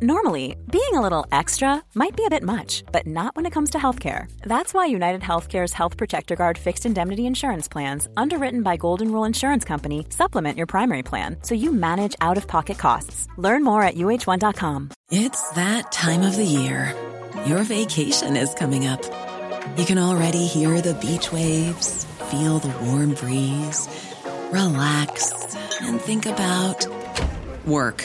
Normally, being a little extra might be a bit much, but not when it comes to healthcare. That's why United Healthcare's Health Protector Guard fixed indemnity insurance plans, underwritten by Golden Rule Insurance Company, supplement your primary plan so you manage out of pocket costs. Learn more at uh1.com. It's that time of the year. Your vacation is coming up. You can already hear the beach waves, feel the warm breeze, relax, and think about work.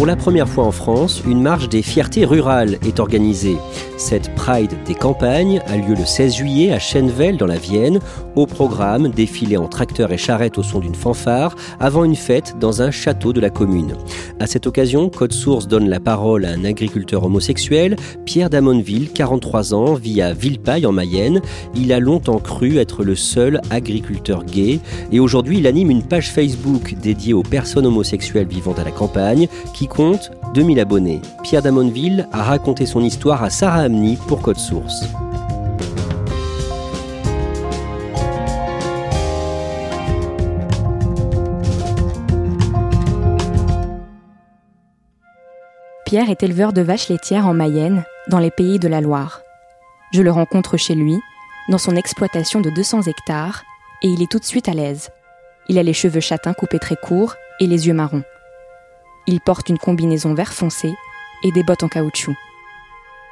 Pour la première fois en France, une marche des fiertés rurales est organisée. Cette Pride des campagnes a lieu le 16 juillet à Chenvel dans la Vienne. Au programme, défilé en tracteur et charrette au son d'une fanfare avant une fête dans un château de la commune. À cette occasion, Code Source donne la parole à un agriculteur homosexuel, Pierre Damonville, 43 ans, vit à Villepaille en Mayenne. Il a longtemps cru être le seul agriculteur gay et aujourd'hui il anime une page Facebook dédiée aux personnes homosexuelles vivant à la campagne qui compte 2000 abonnés. Pierre Damonville a raconté son histoire à Sarah Pour Code Source. Pierre est éleveur de vaches laitières en Mayenne, dans les pays de la Loire. Je le rencontre chez lui, dans son exploitation de 200 hectares, et il est tout de suite à l'aise. Il a les cheveux châtains coupés très courts et les yeux marrons. Il porte une combinaison vert foncé et des bottes en caoutchouc.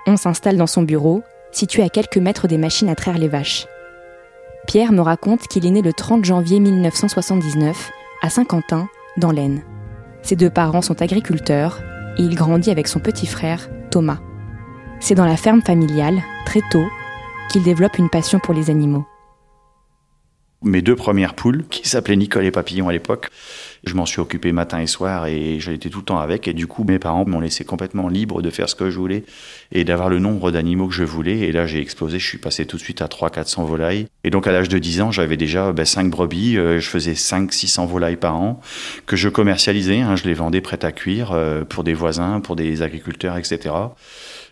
On s'installe dans son bureau, situé à quelques mètres des machines à traire les vaches. Pierre me raconte qu'il est né le 30 janvier 1979 à Saint-Quentin, dans l'Aisne. Ses deux parents sont agriculteurs et il grandit avec son petit frère, Thomas. C'est dans la ferme familiale, très tôt, qu'il développe une passion pour les animaux. Mes deux premières poules, qui s'appelaient Nicole et Papillon à l'époque, je m'en suis occupé matin et soir et j'étais tout le temps avec. Et du coup, mes parents m'ont laissé complètement libre de faire ce que je voulais et d'avoir le nombre d'animaux que je voulais. Et là, j'ai explosé. Je suis passé tout de suite à 300-400 volailles. Et donc, à l'âge de 10 ans, j'avais déjà ben, 5 brebis. Euh, je faisais 500-600 volailles par an que je commercialisais. Hein, je les vendais prêtes à cuire euh, pour des voisins, pour des agriculteurs, etc.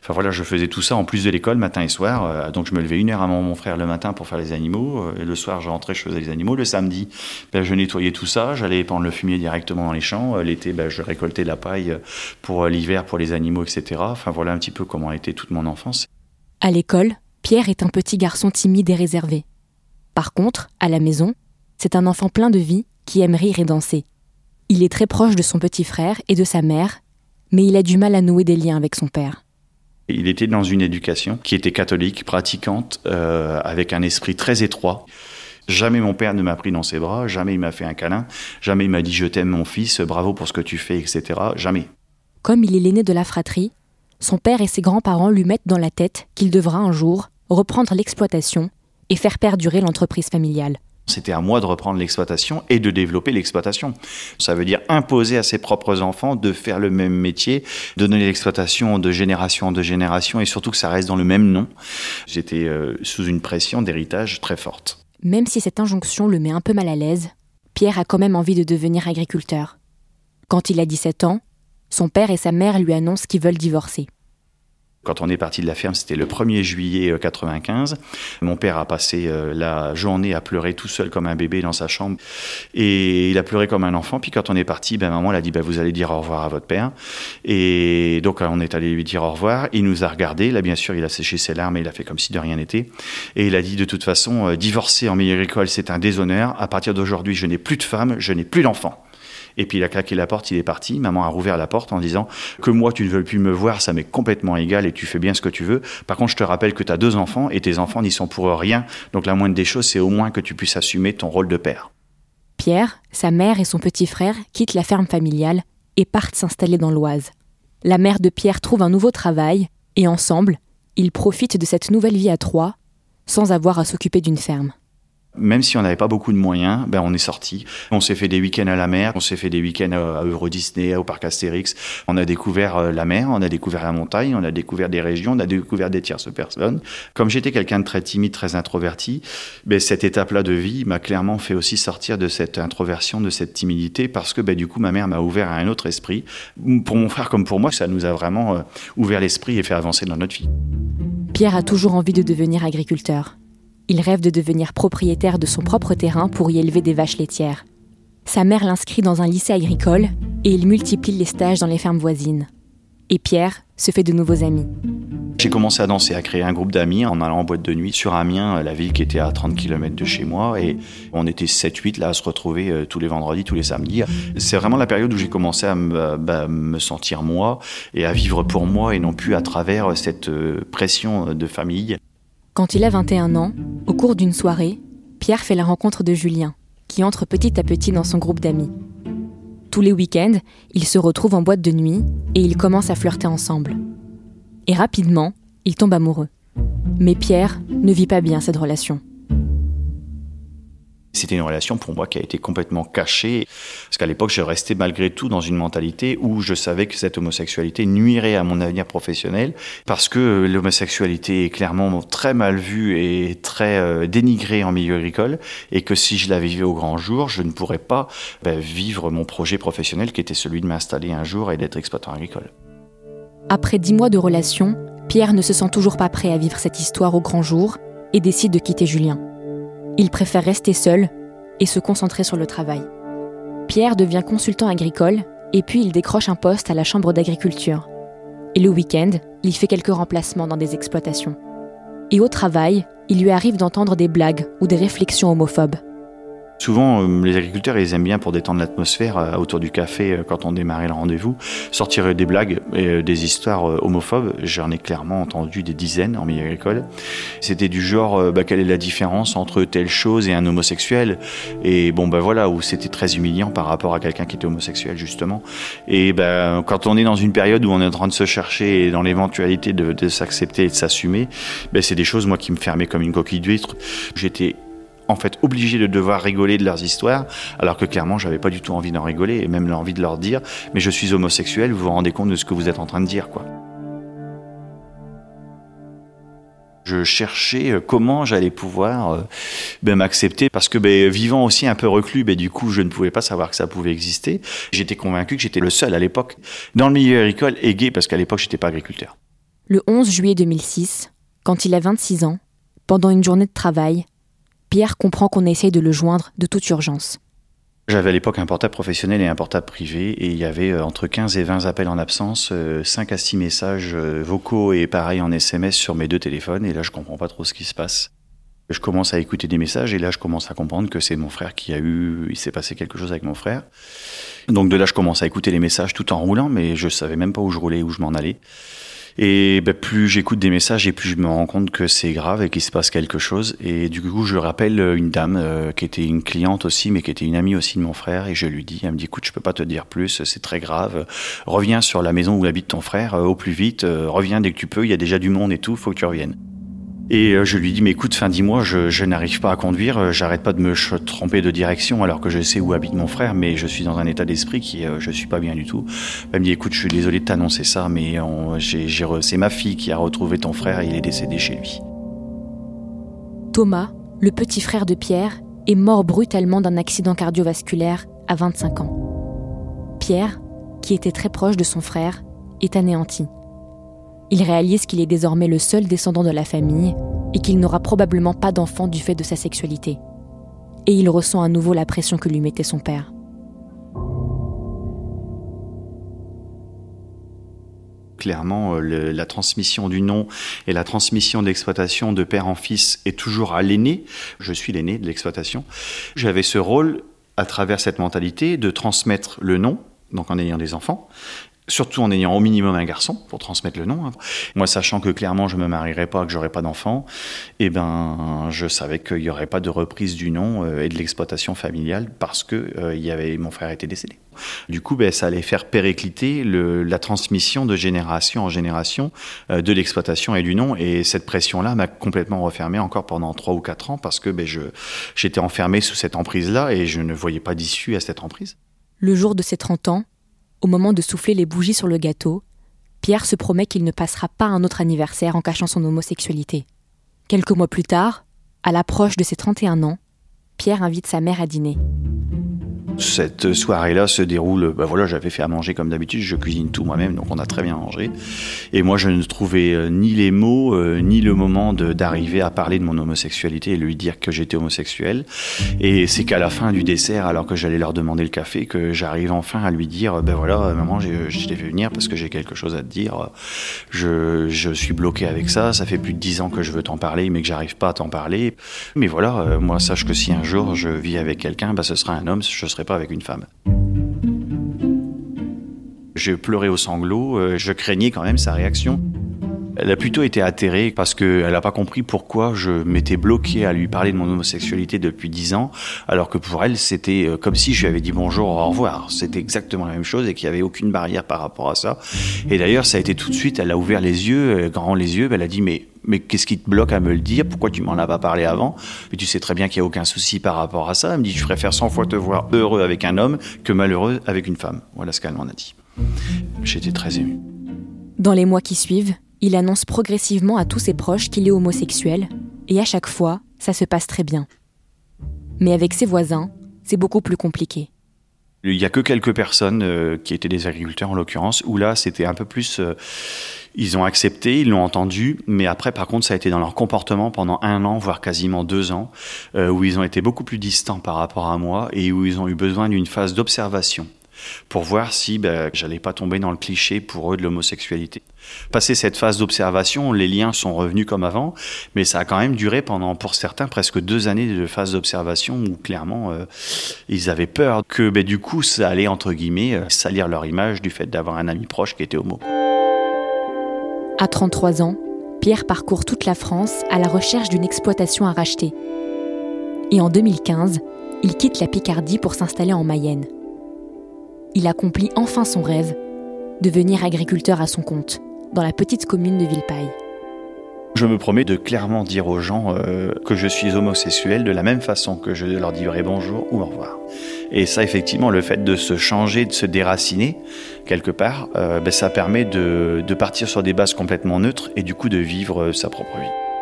Enfin voilà, je faisais tout ça en plus de l'école matin et soir. Euh, donc je me levais une heure avant mon frère le matin pour faire les animaux. Euh, et le soir, je rentrais, je faisais les animaux. Le samedi, ben, je nettoyais tout ça. J'allais prendre le fumier directement dans les champs. Euh, l'été, ben, je récoltais la paille pour l'hiver, pour les animaux, etc. Enfin voilà un petit peu comment a été toute mon enfance. À l'école, Pierre est un petit garçon timide et réservé. Par contre, à la maison, c'est un enfant plein de vie qui aime rire et danser. Il est très proche de son petit frère et de sa mère, mais il a du mal à nouer des liens avec son père. Il était dans une éducation qui était catholique, pratiquante, euh, avec un esprit très étroit. Jamais mon père ne m'a pris dans ses bras, jamais il m'a fait un câlin, jamais il m'a dit je t'aime mon fils, bravo pour ce que tu fais, etc. Jamais. Comme il est l'aîné de la fratrie, son père et ses grands-parents lui mettent dans la tête qu'il devra un jour reprendre l'exploitation et faire perdurer l'entreprise familiale. C'était à moi de reprendre l'exploitation et de développer l'exploitation. Ça veut dire imposer à ses propres enfants de faire le même métier, de donner l'exploitation de génération en génération et surtout que ça reste dans le même nom. J'étais euh, sous une pression d'héritage très forte. Même si cette injonction le met un peu mal à l'aise, Pierre a quand même envie de devenir agriculteur. Quand il a 17 ans, son père et sa mère lui annoncent qu'ils veulent divorcer. Quand on est parti de la ferme, c'était le 1er juillet 95. Euh, Mon père a passé euh, la journée à pleurer tout seul comme un bébé dans sa chambre. Et il a pleuré comme un enfant. Puis quand on est parti, ben, maman elle a dit, ben, vous allez dire au revoir à votre père. Et donc on est allé lui dire au revoir. Il nous a regardé. Là, bien sûr, il a séché ses larmes et il a fait comme si de rien n'était. Et il a dit, de toute façon, euh, divorcer en milieu agricole, c'est un déshonneur. À partir d'aujourd'hui, je n'ai plus de femme, je n'ai plus d'enfant. Et puis il a claqué la porte, il est parti. Maman a rouvert la porte en disant que moi tu ne veux plus me voir, ça m'est complètement égal et tu fais bien ce que tu veux. Par contre, je te rappelle que tu as deux enfants et tes enfants n'y sont pour rien. Donc la moindre des choses, c'est au moins que tu puisses assumer ton rôle de père. Pierre, sa mère et son petit frère quittent la ferme familiale et partent s'installer dans l'Oise. La mère de Pierre trouve un nouveau travail et ensemble, ils profitent de cette nouvelle vie à trois sans avoir à s'occuper d'une ferme. Même si on n'avait pas beaucoup de moyens, ben on est sorti. On s'est fait des week-ends à la mer, on s'est fait des week-ends à Euro Disney, au parc Astérix. On a découvert euh, la mer, on a découvert la montagne, on a découvert des régions, on a découvert des tierces personnes. Comme j'étais quelqu'un de très timide, très introverti, ben cette étape-là de vie m'a clairement fait aussi sortir de cette introversion, de cette timidité, parce que ben du coup ma mère m'a ouvert à un autre esprit. Pour mon frère comme pour moi, ça nous a vraiment euh, ouvert l'esprit et fait avancer dans notre vie. Pierre a toujours envie de devenir agriculteur. Il rêve de devenir propriétaire de son propre terrain pour y élever des vaches laitières. Sa mère l'inscrit dans un lycée agricole et il multiplie les stages dans les fermes voisines. Et Pierre se fait de nouveaux amis. J'ai commencé à danser, à créer un groupe d'amis en allant en boîte de nuit sur Amiens, la ville qui était à 30 km de chez moi. Et on était 7-8 là à se retrouver euh, tous les vendredis, tous les samedis. C'est vraiment la période où j'ai commencé à me, bah, me, sentir moi et à vivre pour moi et non plus à travers cette euh, pression de famille. Quand il a 21 ans, au cours d'une soirée, Pierre fait la rencontre de Julien, qui entre petit à petit dans son groupe d'amis. Tous les week-ends, ils se retrouvent en boîte de nuit et ils commencent à flirter ensemble. Et rapidement, ils tombent amoureux. Mais Pierre ne vit pas bien cette relation. C'était une relation pour moi qui a été complètement cachée, parce qu'à l'époque, je restais malgré tout dans une mentalité où je savais que cette homosexualité nuirait à mon avenir professionnel, parce que l'homosexualité est clairement très mal vue et très euh, dénigrée en milieu agricole, et que si je la vivais au grand jour, je ne pourrais pas ben, vivre mon projet professionnel qui était celui de m'installer un jour et d'être exploitant agricole. Après dix mois de relation, Pierre ne se sent toujours pas prêt à vivre cette histoire au grand jour et décide de quitter Julien. Il préfère rester seul et se concentrer sur le travail. Pierre devient consultant agricole et puis il décroche un poste à la Chambre d'agriculture. Et le week-end, il fait quelques remplacements dans des exploitations. Et au travail, il lui arrive d'entendre des blagues ou des réflexions homophobes. Souvent, euh, les agriculteurs, ils aiment bien pour détendre l'atmosphère euh, autour du café euh, quand on démarrait le rendez-vous, sortir des blagues et des histoires homophobes. J'en ai clairement entendu des dizaines en milieu agricole. C'était du genre, bah, quelle est la différence entre telle chose et un homosexuel? Et bon, bah voilà, où c'était très humiliant par rapport à quelqu'un qui était homosexuel justement. Et bah, quand on est dans une période où on est en train de se chercher et dans l'éventualité de, de s'accepter et de s'assumer, bah, c'est des choses moi qui me fermaient comme une coquille d'huître. J'étais en fait obligé de devoir rigoler de leurs histoires, alors que clairement j'avais pas du tout envie d'en rigoler et même l'envie de leur dire mais je suis homosexuel, vous vous rendez compte de ce que vous êtes en train de dire quoi. Je cherchais euh, comment j'allais pouvoir euh, ben, m'accepter parce que ben, vivant aussi un peu reclus, ben, du coup je ne pouvais pas savoir que ça pouvait exister. J'étais convaincu que j'étais le seul à l'époque dans le milieu agricole et gay parce qu'à l'époque j'étais pas agriculteur. Le 11 juillet 2006, quand il a 26 ans, pendant une journée de travail, Pierre comprend qu'on essaye de le joindre de toute urgence. J'avais à l'époque un portable professionnel et un portable privé, et il y avait euh, entre 15 et 20 appels en absence, 5 euh, à 6 messages euh, vocaux et pareil en SMS sur mes deux téléphones, et là je comprends pas trop ce qui se passe. Je commence à écouter des messages, et là je commence à comprendre que c'est mon frère qui a eu. Il s'est passé quelque chose avec mon frère. Donc de là je commence à écouter les messages tout en roulant, mais je savais même pas où je roulais, où je m'en allais. Et ben, plus j'écoute des messages et plus je me rends compte que c'est grave et qu'il se passe quelque chose. Et du coup, je rappelle une dame euh, qui était une cliente aussi, mais qui était une amie aussi de mon frère. Et je lui dis, elle me dit, écoute, je peux pas te dire plus, c'est très grave. Reviens sur la maison où habite ton frère euh, au plus vite. Euh, reviens dès que tu peux. Il y a déjà du monde et tout. Faut que tu reviennes. Et euh, je lui dis, mais écoute, fin dis-moi, je, je n'arrive pas à conduire, euh, j'arrête pas de me tromper de direction alors que je sais où habite mon frère, mais je suis dans un état d'esprit qui, euh, je suis pas bien du tout. Elle me dit, écoute, je suis désolé de t'annoncer ça, mais c'est ma fille qui a retrouvé ton frère et il est décédé chez lui. Thomas, le petit frère de Pierre, est mort brutalement d'un accident cardiovasculaire à 25 ans. Pierre, qui était très proche de son frère, est anéanti. Il réalise qu'il est désormais le seul descendant de la famille et qu'il n'aura probablement pas d'enfant du fait de sa sexualité. Et il ressent à nouveau la pression que lui mettait son père. clairement, euh, la transmission du nom et la transmission de l'exploitation de père en fils est toujours à l'aîné. Je suis l'aîné de l'exploitation. J'avais ce rôle, à travers cette mentalité, de transmettre le nom, donc en ayant des enfants, surtout en ayant au minimum un garçon pour transmettre le nom. Hein. Moi, sachant que clairement je me marierais pas, que j'aurais pas d'enfant, eh ben, je savais qu'il y aurait pas de reprise du nom euh, et de l'exploitation familiale parce que euh, il y avait mon frère était décédé. Du coup, ben, ça allait faire péricliter la transmission de génération en génération euh, de l'exploitation et du nom. Et cette pression-là m'a complètement refermé encore pendant trois ou quatre ans parce que ben, j'étais enfermé sous cette emprise-là et je ne voyais pas d'issue à cette emprise. Le jour de ses 30 ans, au moment de souffler les bougies sur le gâteau, Pierre se promet qu'il ne passera pas un autre anniversaire en cachant son homosexualité. Quelques mois plus tard, à l'approche de ses 31 ans, Pierre invite sa mère à dîner. Cette soirée-là se déroule, ben voilà, j'avais fait à manger comme d'habitude, je cuisine tout moi-même, donc on a très bien mangé. Et moi, je ne trouvais euh, ni les mots, euh, ni le moment d'arriver à parler de mon homosexualité et lui dire que j'étais homosexuel. Et c'est qu'à la fin du dessert, alors que j'allais leur demander le café, que j'arrive enfin à lui dire, ben voilà, maman, je t'ai fait venir parce que j'ai quelque chose à te dire. Je, je, suis bloqué avec ça, ça fait plus de dix ans que je veux t'en parler, mais que j'arrive pas à t'en parler. Mais voilà, euh, moi, sache que si un jour je vis avec quelqu'un, ben, ce sera un homme, je serai pas avec une femme. J'ai pleuré au sanglot, euh, je craignais quand même sa réaction. Elle a plutôt été atterrée parce qu'elle n'a pas compris pourquoi je m'étais bloqué à lui parler de mon homosexualité depuis dix ans, alors que pour elle, c'était euh, comme si je lui avais dit bonjour, au revoir. C'était exactement la même chose et qu'il n'y avait aucune barrière par rapport à ça. Et d'ailleurs, ça a été tout de suite, elle a ouvert les yeux, euh, grand les yeux, elle a dit mais mais qu'est-ce qui te bloque à me le dire? Pourquoi tu m'en as pas parlé avant? Mais tu sais très bien qu'il n'y a aucun souci par rapport à ça. Elle me dit, je préfère 100 fois te voir heureux avec un homme que malheureux avec une femme. Voilà ce qu'elle m'en a dit. J'étais très ému. Dans les mois qui suivent, il annonce progressivement à tous ses proches qu'il est homosexuel, et à chaque fois, ça se passe très bien. Mais avec ses voisins, c'est beaucoup plus compliqué. Il n'y a que quelques personnes euh, qui étaient des agriculteurs en l'occurrence, où là c'était un peu plus... Euh, ils ont accepté, ils l'ont entendu, mais après par contre ça a été dans leur comportement pendant un an, voire quasiment deux ans, euh, où ils ont été beaucoup plus distants par rapport à moi et où ils ont eu besoin d'une phase d'observation pour voir si ben, j'allais pas tomber dans le cliché pour eux de l'homosexualité. Passé cette phase d'observation, les liens sont revenus comme avant, mais ça a quand même duré pendant, pour certains, presque deux années de phase d'observation où clairement euh, ils avaient peur que ben, du coup ça allait entre guillemets euh, salir leur image du fait d'avoir un ami proche qui était homo. À 33 ans, Pierre parcourt toute la France à la recherche d'une exploitation à racheter. Et en 2015, il quitte la Picardie pour s'installer en Mayenne il accomplit enfin son rêve, devenir agriculteur à son compte, dans la petite commune de Villepaille. Je me promets de clairement dire aux gens euh, que je suis homosexuel de la même façon que je leur dirai bonjour ou au revoir. Et ça, effectivement, le fait de se changer, de se déraciner quelque part, euh, ben, ça permet de, partir sur des bases complètement neutres et du coup de vivre euh, sa propre vie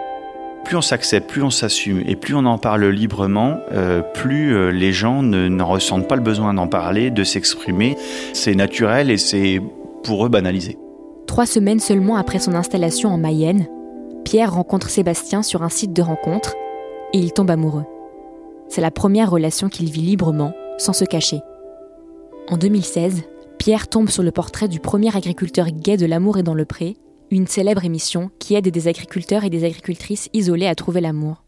plus on s'accepte, plus on s'assume et plus on en parle librement, euh, plus euh, les gens n'en ressentent pas le besoin d'en parler, de s'exprimer. C'est naturel et c'est pour eux banalisé. Trois semaines seulement après son installation en Mayenne, Pierre rencontre Sébastien sur un site de rencontre et il tombe amoureux. C'est la première relation qu'il vit librement, sans se cacher. En 2016, Pierre tombe sur le portrait du premier agriculteur gay de l'amour et dans le pré, une célèbre émission qui aide des agriculteurs et des agricultrices isolés à trouver l'amour.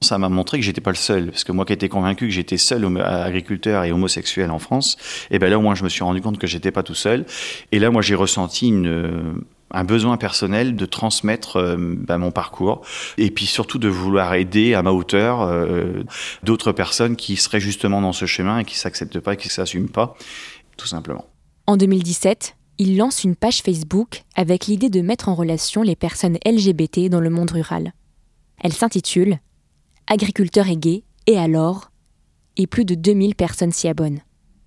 Ça m'a montré que j'étais pas le seul, parce que moi qui étais convaincu que j'étais seul agriculteur et homosexuel en France, et ben là au moins je me suis rendu compte que j'étais pas tout seul. Et là moi j'ai ressenti une, euh, un besoin personnel de transmettre euh, ben, mon parcours et puis surtout de vouloir aider à ma hauteur euh, d'autres personnes qui seraient justement dans ce chemin et qui s'acceptent pas et qui s'assument pas, tout simplement. En 2017, il lance une page Facebook avec l'idée de mettre en relation les personnes LGBT dans le monde rural. Elle s'intitule Agriculteurs et gays, et alors? Et plus de 2000 personnes s'y abonnent.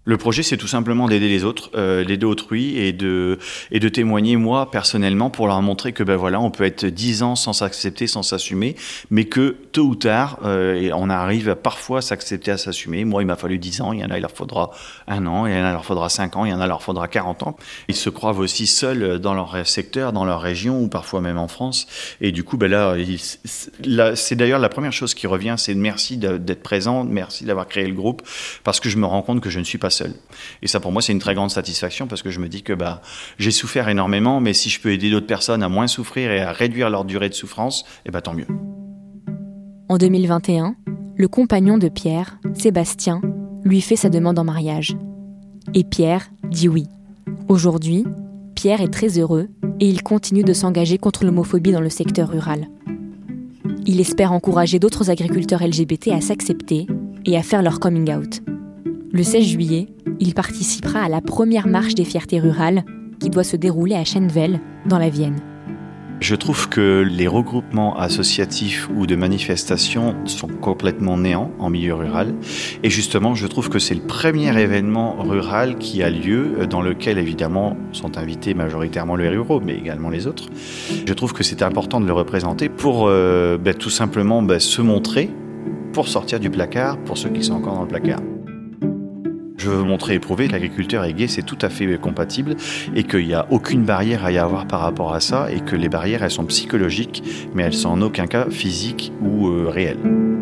Le projet, c'est tout simplement d'aider les autres, euh, d'aider autrui et de, et de témoigner, moi, personnellement, pour leur montrer que, ben voilà, on peut être dix ans sans s'accepter, sans s'assumer, mais que tôt ou tard, euh, on arrive parfois à s'accepter, à s'assumer. Moi, il m'a fallu dix ans, il y en a, il leur faudra un an, il y en a, il leur faudra cinq ans, il y en a, il leur faudra quarante ans. Ils se croient aussi seuls dans leur secteur, dans leur région, ou parfois même en France. Et du coup, ben là c'est d'ailleurs la première chose qui revient, c'est merci d'être présent, merci d'avoir créé le groupe, parce que je me rends compte que je ne suis pas Et ça, pour moi, c'est une très grande satisfaction parce que je me dis que bah, j'ai souffert énormément, mais si je peux aider d'autres personnes à moins souffrir et à réduire leur durée de souffrance, eh bah, tant mieux. En 2021, le compagnon de Pierre, Sébastien, lui fait sa demande en mariage. Et Pierre dit oui. Aujourd'hui, Pierre est très heureux et il continue de s'engager contre l'homophobie dans le secteur rural. Il espère encourager d'autres agriculteurs LGBT à s'accepter et à faire leur coming out. Le 16 juillet, il participera à la première marche des fiertés rurales qui doit se dérouler à Schenvel, dans la Vienne. Je trouve que les regroupements associatifs ou de manifestations sont complètement néants en milieu rural. Et justement, je trouve que c'est le premier événement rural qui a lieu, dans lequel évidemment sont invités majoritairement les ruraux, mais également les autres. Je trouve que c'est important de le représenter pour euh, ben, tout simplement ben, se montrer, pour sortir du placard, pour ceux qui sont encore dans le placard. Je veux montrer et prouver que l'agriculteur est gay, c'est tout à fait compatible et qu'il n'y a aucune barrière à y avoir par rapport à ça et que les barrières, elles sont psychologiques, mais elles sont en aucun cas physiques ou euh, réelles.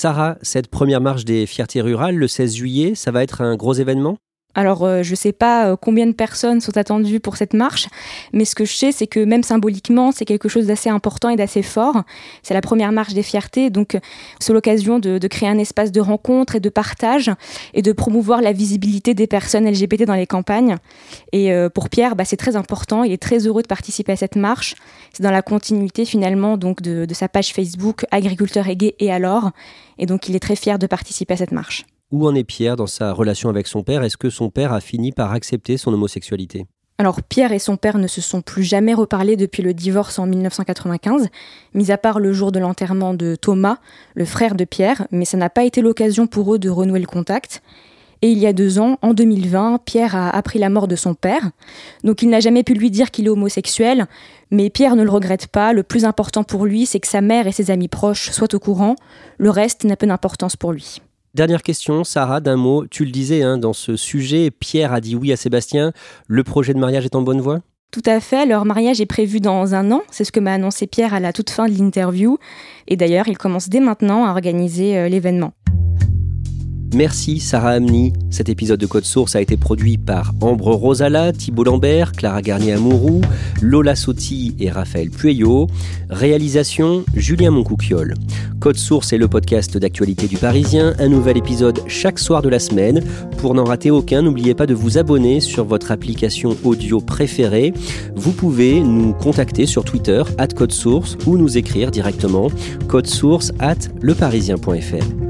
Sarah, cette première marche des fiertés rurales, le 16 juillet, ça va être un gros événement? Alors, euh, je ne sais pas euh, combien de personnes sont attendues pour cette marche, mais ce que je sais, c'est que même symboliquement, c'est quelque chose d'assez important et d'assez fort. C'est la première marche des fiertés, donc c'est l'occasion de, créer un espace de rencontre et de partage et de promouvoir la visibilité des personnes LGBT dans les campagnes. Et euh, pour Pierre, bah, c'est très important. Il est très heureux de participer à cette marche. C'est dans la continuité finalement donc de, de sa page Facebook Agriculteur et gay et alors. Et donc, il est très fier de participer à cette marche. Où en est Pierre dans sa relation avec son père? Est-ce que son père a fini par accepter son homosexualité? Alors Pierre et son père ne se sont plus jamais reparlés depuis le divorce en 1995, mis à part le jour de l'enterrement de Thomas, le frère de Pierre, mais ça n'a pas été l'occasion pour eux de renouer le contact. Et il y a deux ans, en 2020, Pierre a appris la mort de son père. Donc il n'a jamais pu lui dire qu'il est homosexuel, mais Pierre ne le regrette pas. Le plus important pour lui, c'est que sa mère et ses amis proches soient au courant. Le reste n'a peu d'importance pour lui. Dernière question, Sarah, d'un mot. Tu le disais, hein, dans ce sujet, Pierre a dit oui à Sébastien. Le projet de mariage est en bonne voie? Tout à fait, leur mariage est prévu dans un an, c'est ce que m'a annoncé Pierre à la toute fin de l'interview, et d'ailleurs il commence dès maintenant à organiser euh, l'événement. Merci Sarah Amni. Cet épisode de Code Source a été produit par Ambre Rosala, Thibault Lambert, Clara Garnier-Amouroux, Lola Sotti et Raphaël Pueyo. Réalisation Julien Moncouquiole. Code Source est le podcast d'actualité du Parisien. Un nouvel épisode chaque soir de la semaine. Pour n'en rater aucun, n'oubliez pas de vous abonner sur votre application audio préférée. Vous pouvez nous contacter sur Twitter, at Code Source, ou nous écrire directement source at leparisien.fr.